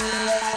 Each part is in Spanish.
Música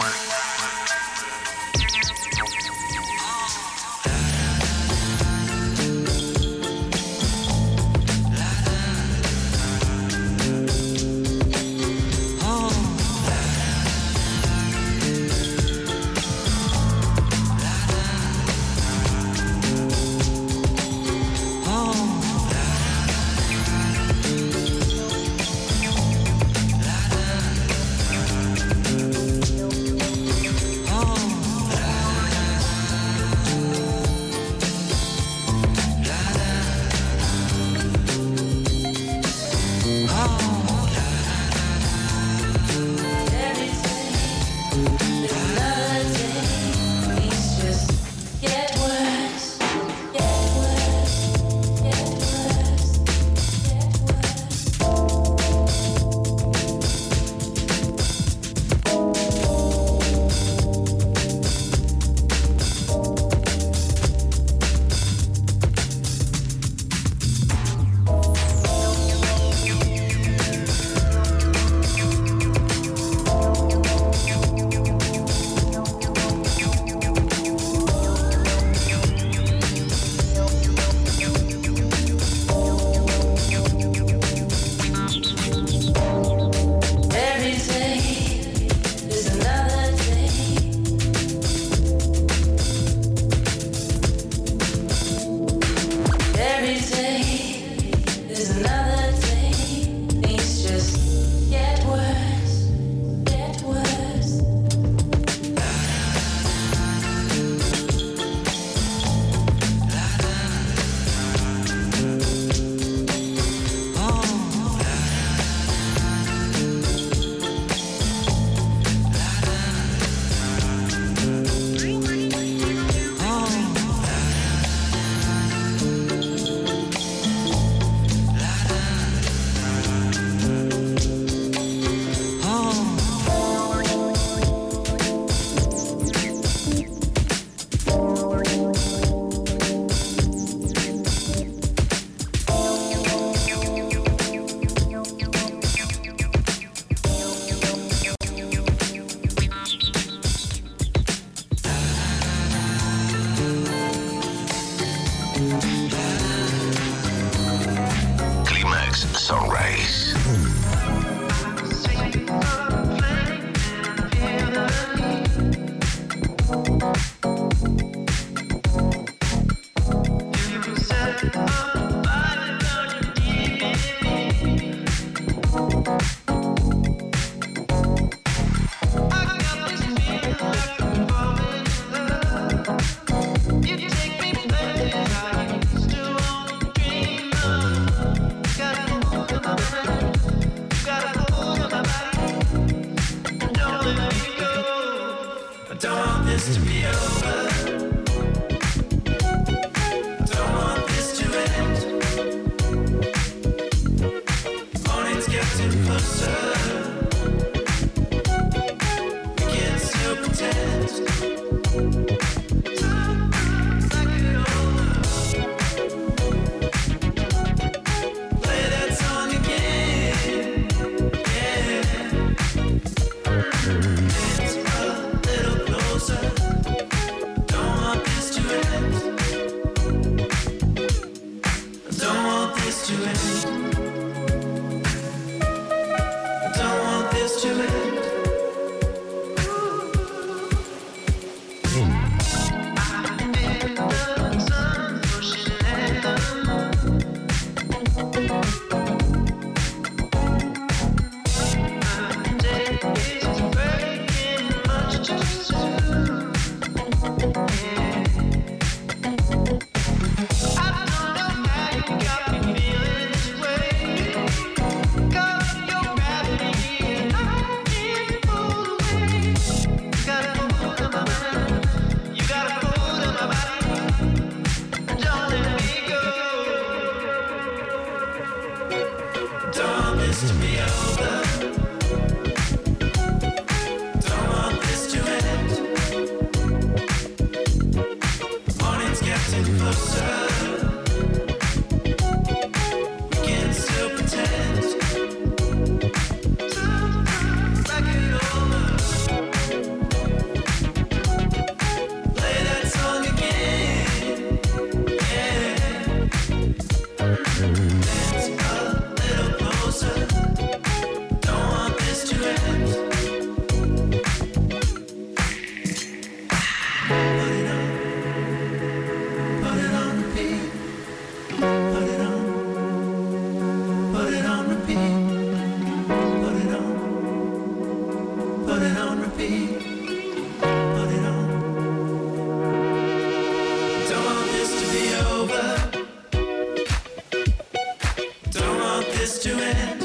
to end.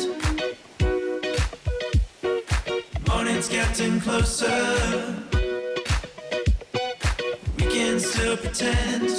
Morning's getting closer. We can still pretend.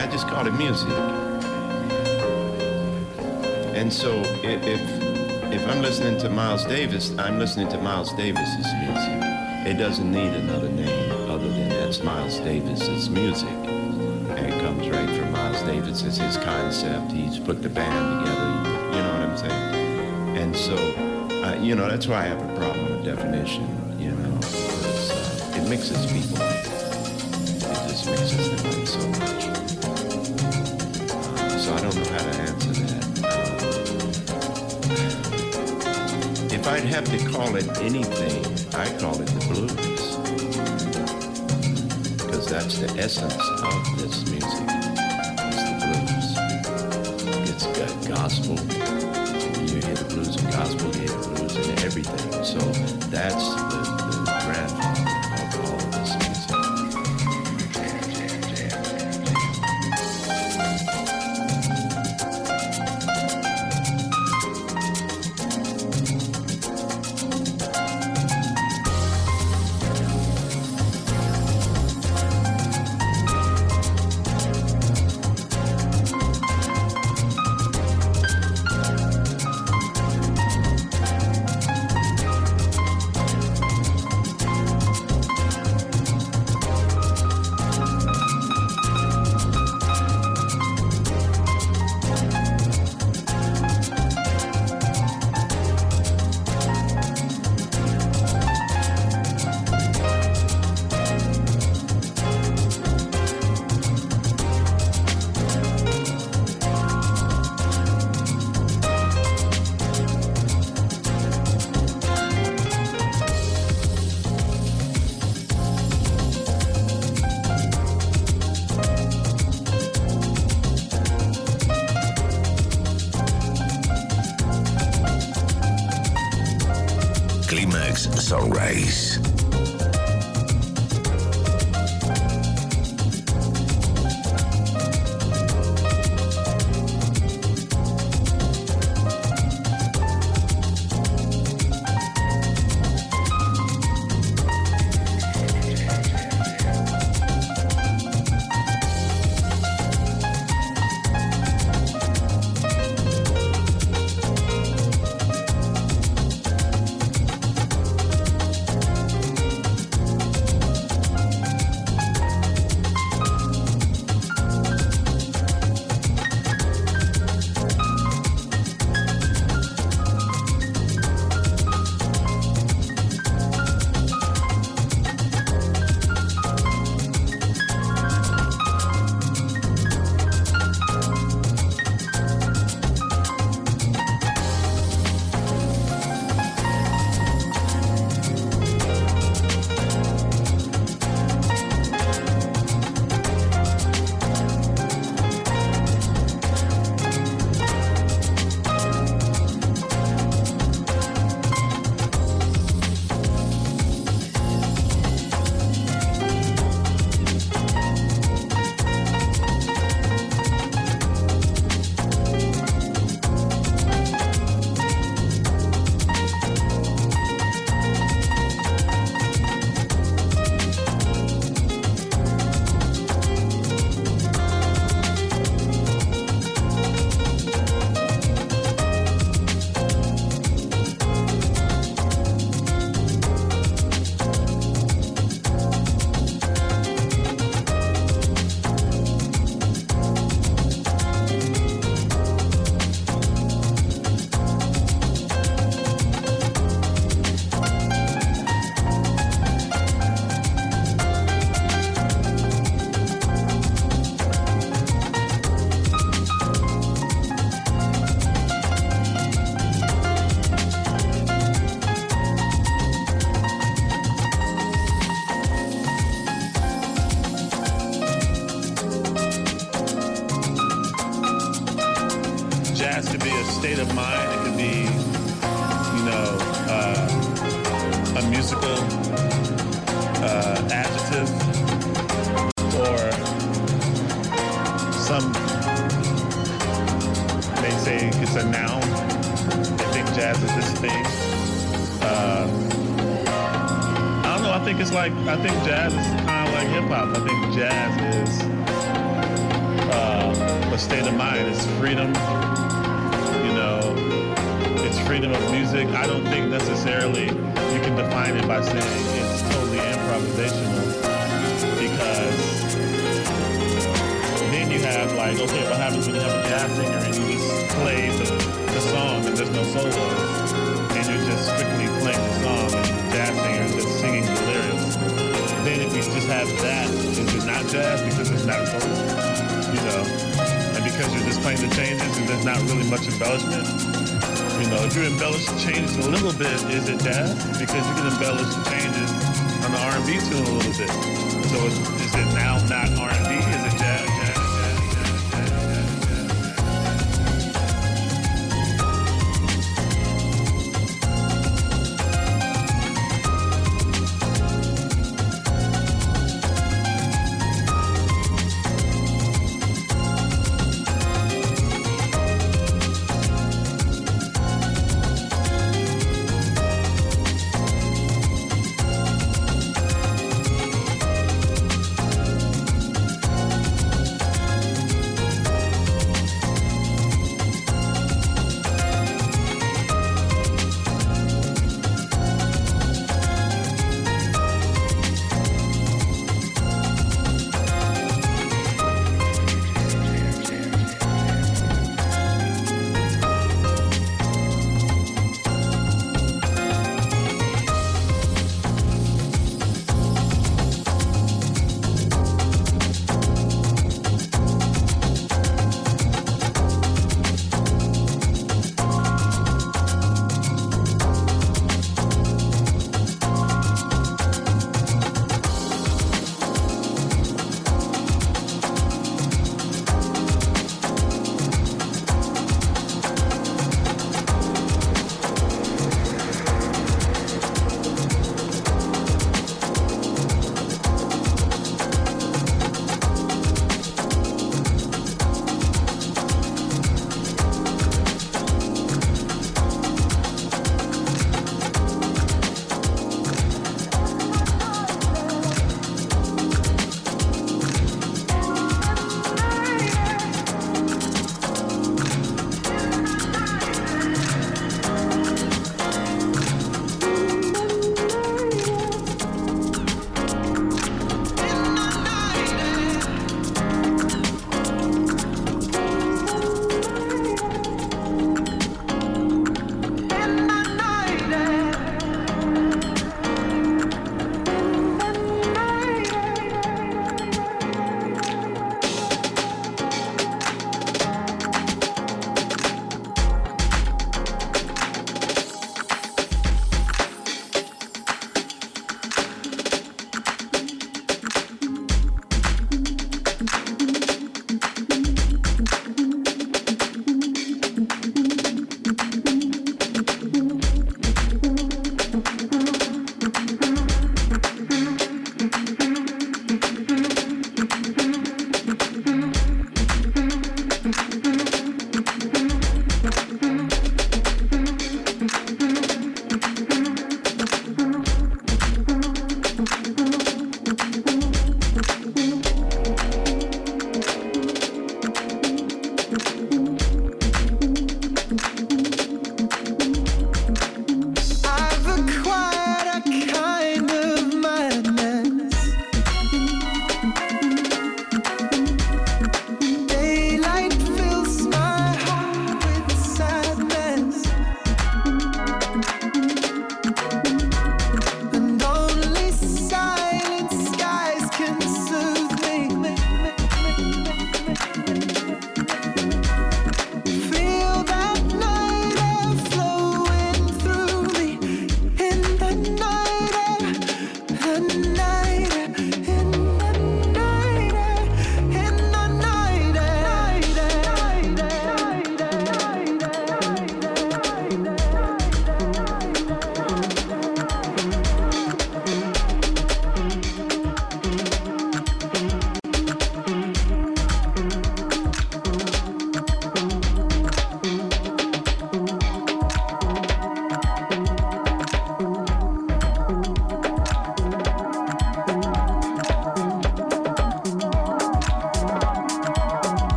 I just call it music. And so if if I'm listening to Miles Davis, I'm listening to Miles Davis's music. It doesn't need another name other than that's Miles Davis's music. And it comes right from Miles Davis. It's his concept. He's put the band together. You know what I'm saying? And so, uh, you know, that's why I have a problem with definition. You know, uh, it mixes people. It just mixes them up so so I don't know how to answer that. If I'd have to call it anything, I call it the blues. Because that's the essence of this music. It's the blues. It's got gospel. You hear the blues and gospel, you hear the blues and everything. So that's the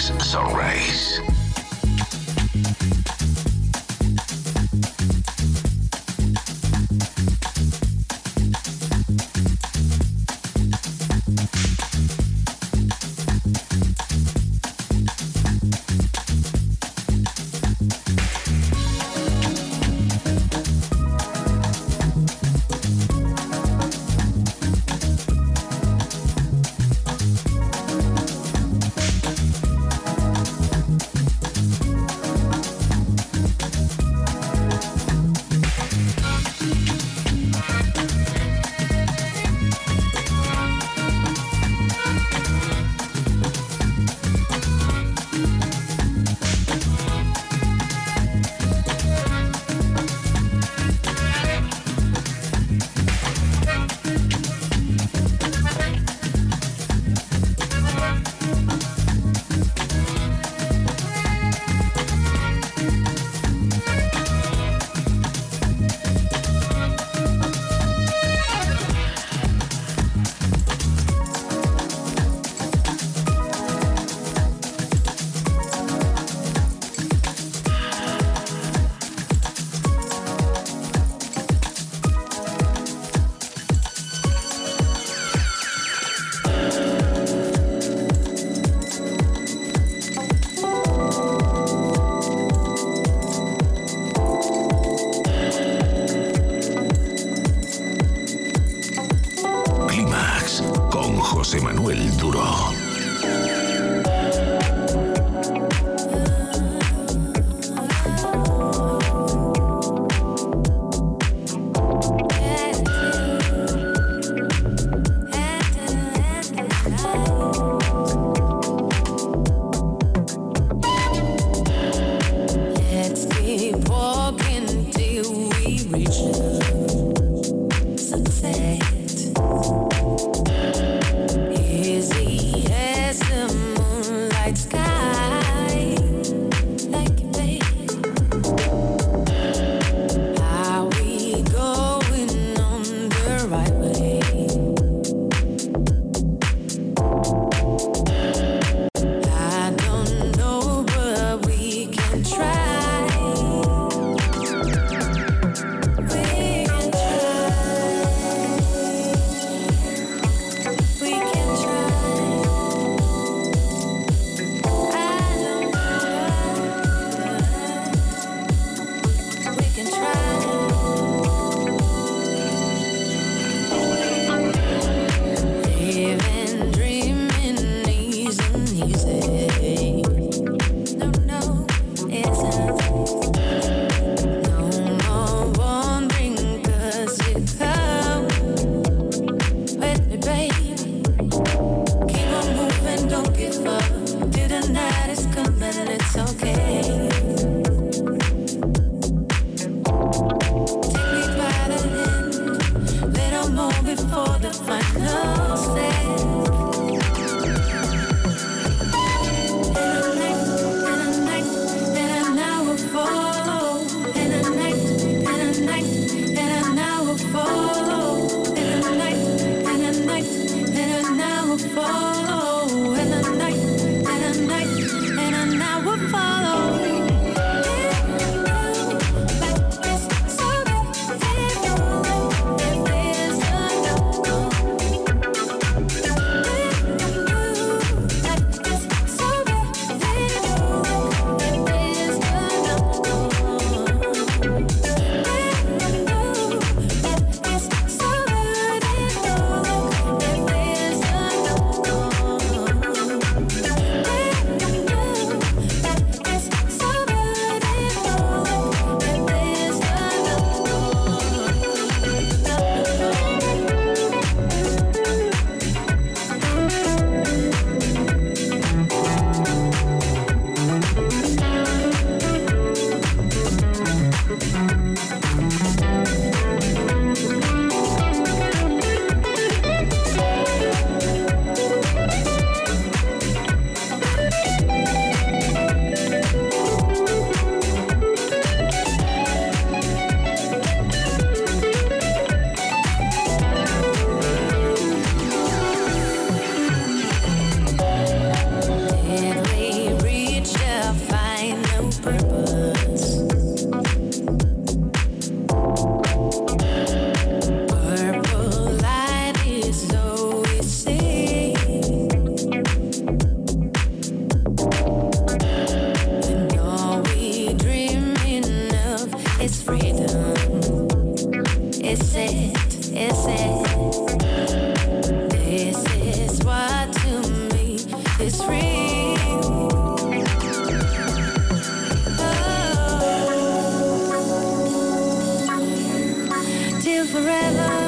Sunrays. forever.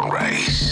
race.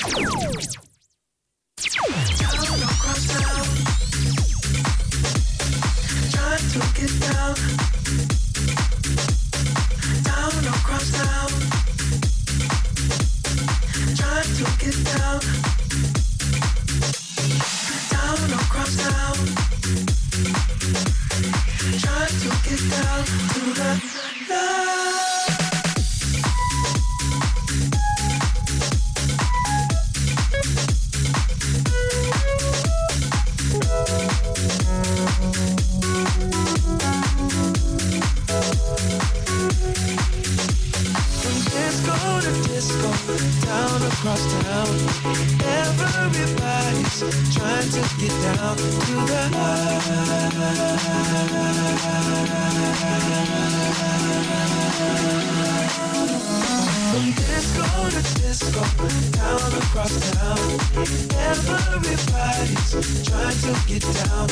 down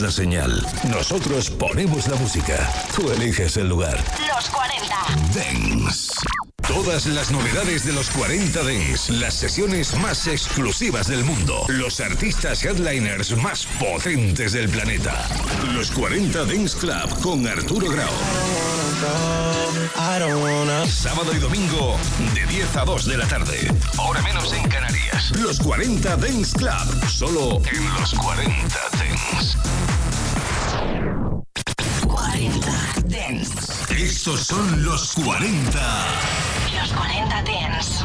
la señal. Nosotros ponemos la música. Tú eliges el lugar. Los 40. Dance. Todas las novedades de los 40 Dance, las sesiones más exclusivas del mundo, los artistas headliners más potentes del planeta. Los 40 Dance Club con Arturo Grau. Sábado y domingo de 10 a 2 de la tarde. Ahora menos en Canarias. Los 40 Dance Club. Solo en los 40 Dance. 40 Dance. Estos son los 40. Los 40 Dance.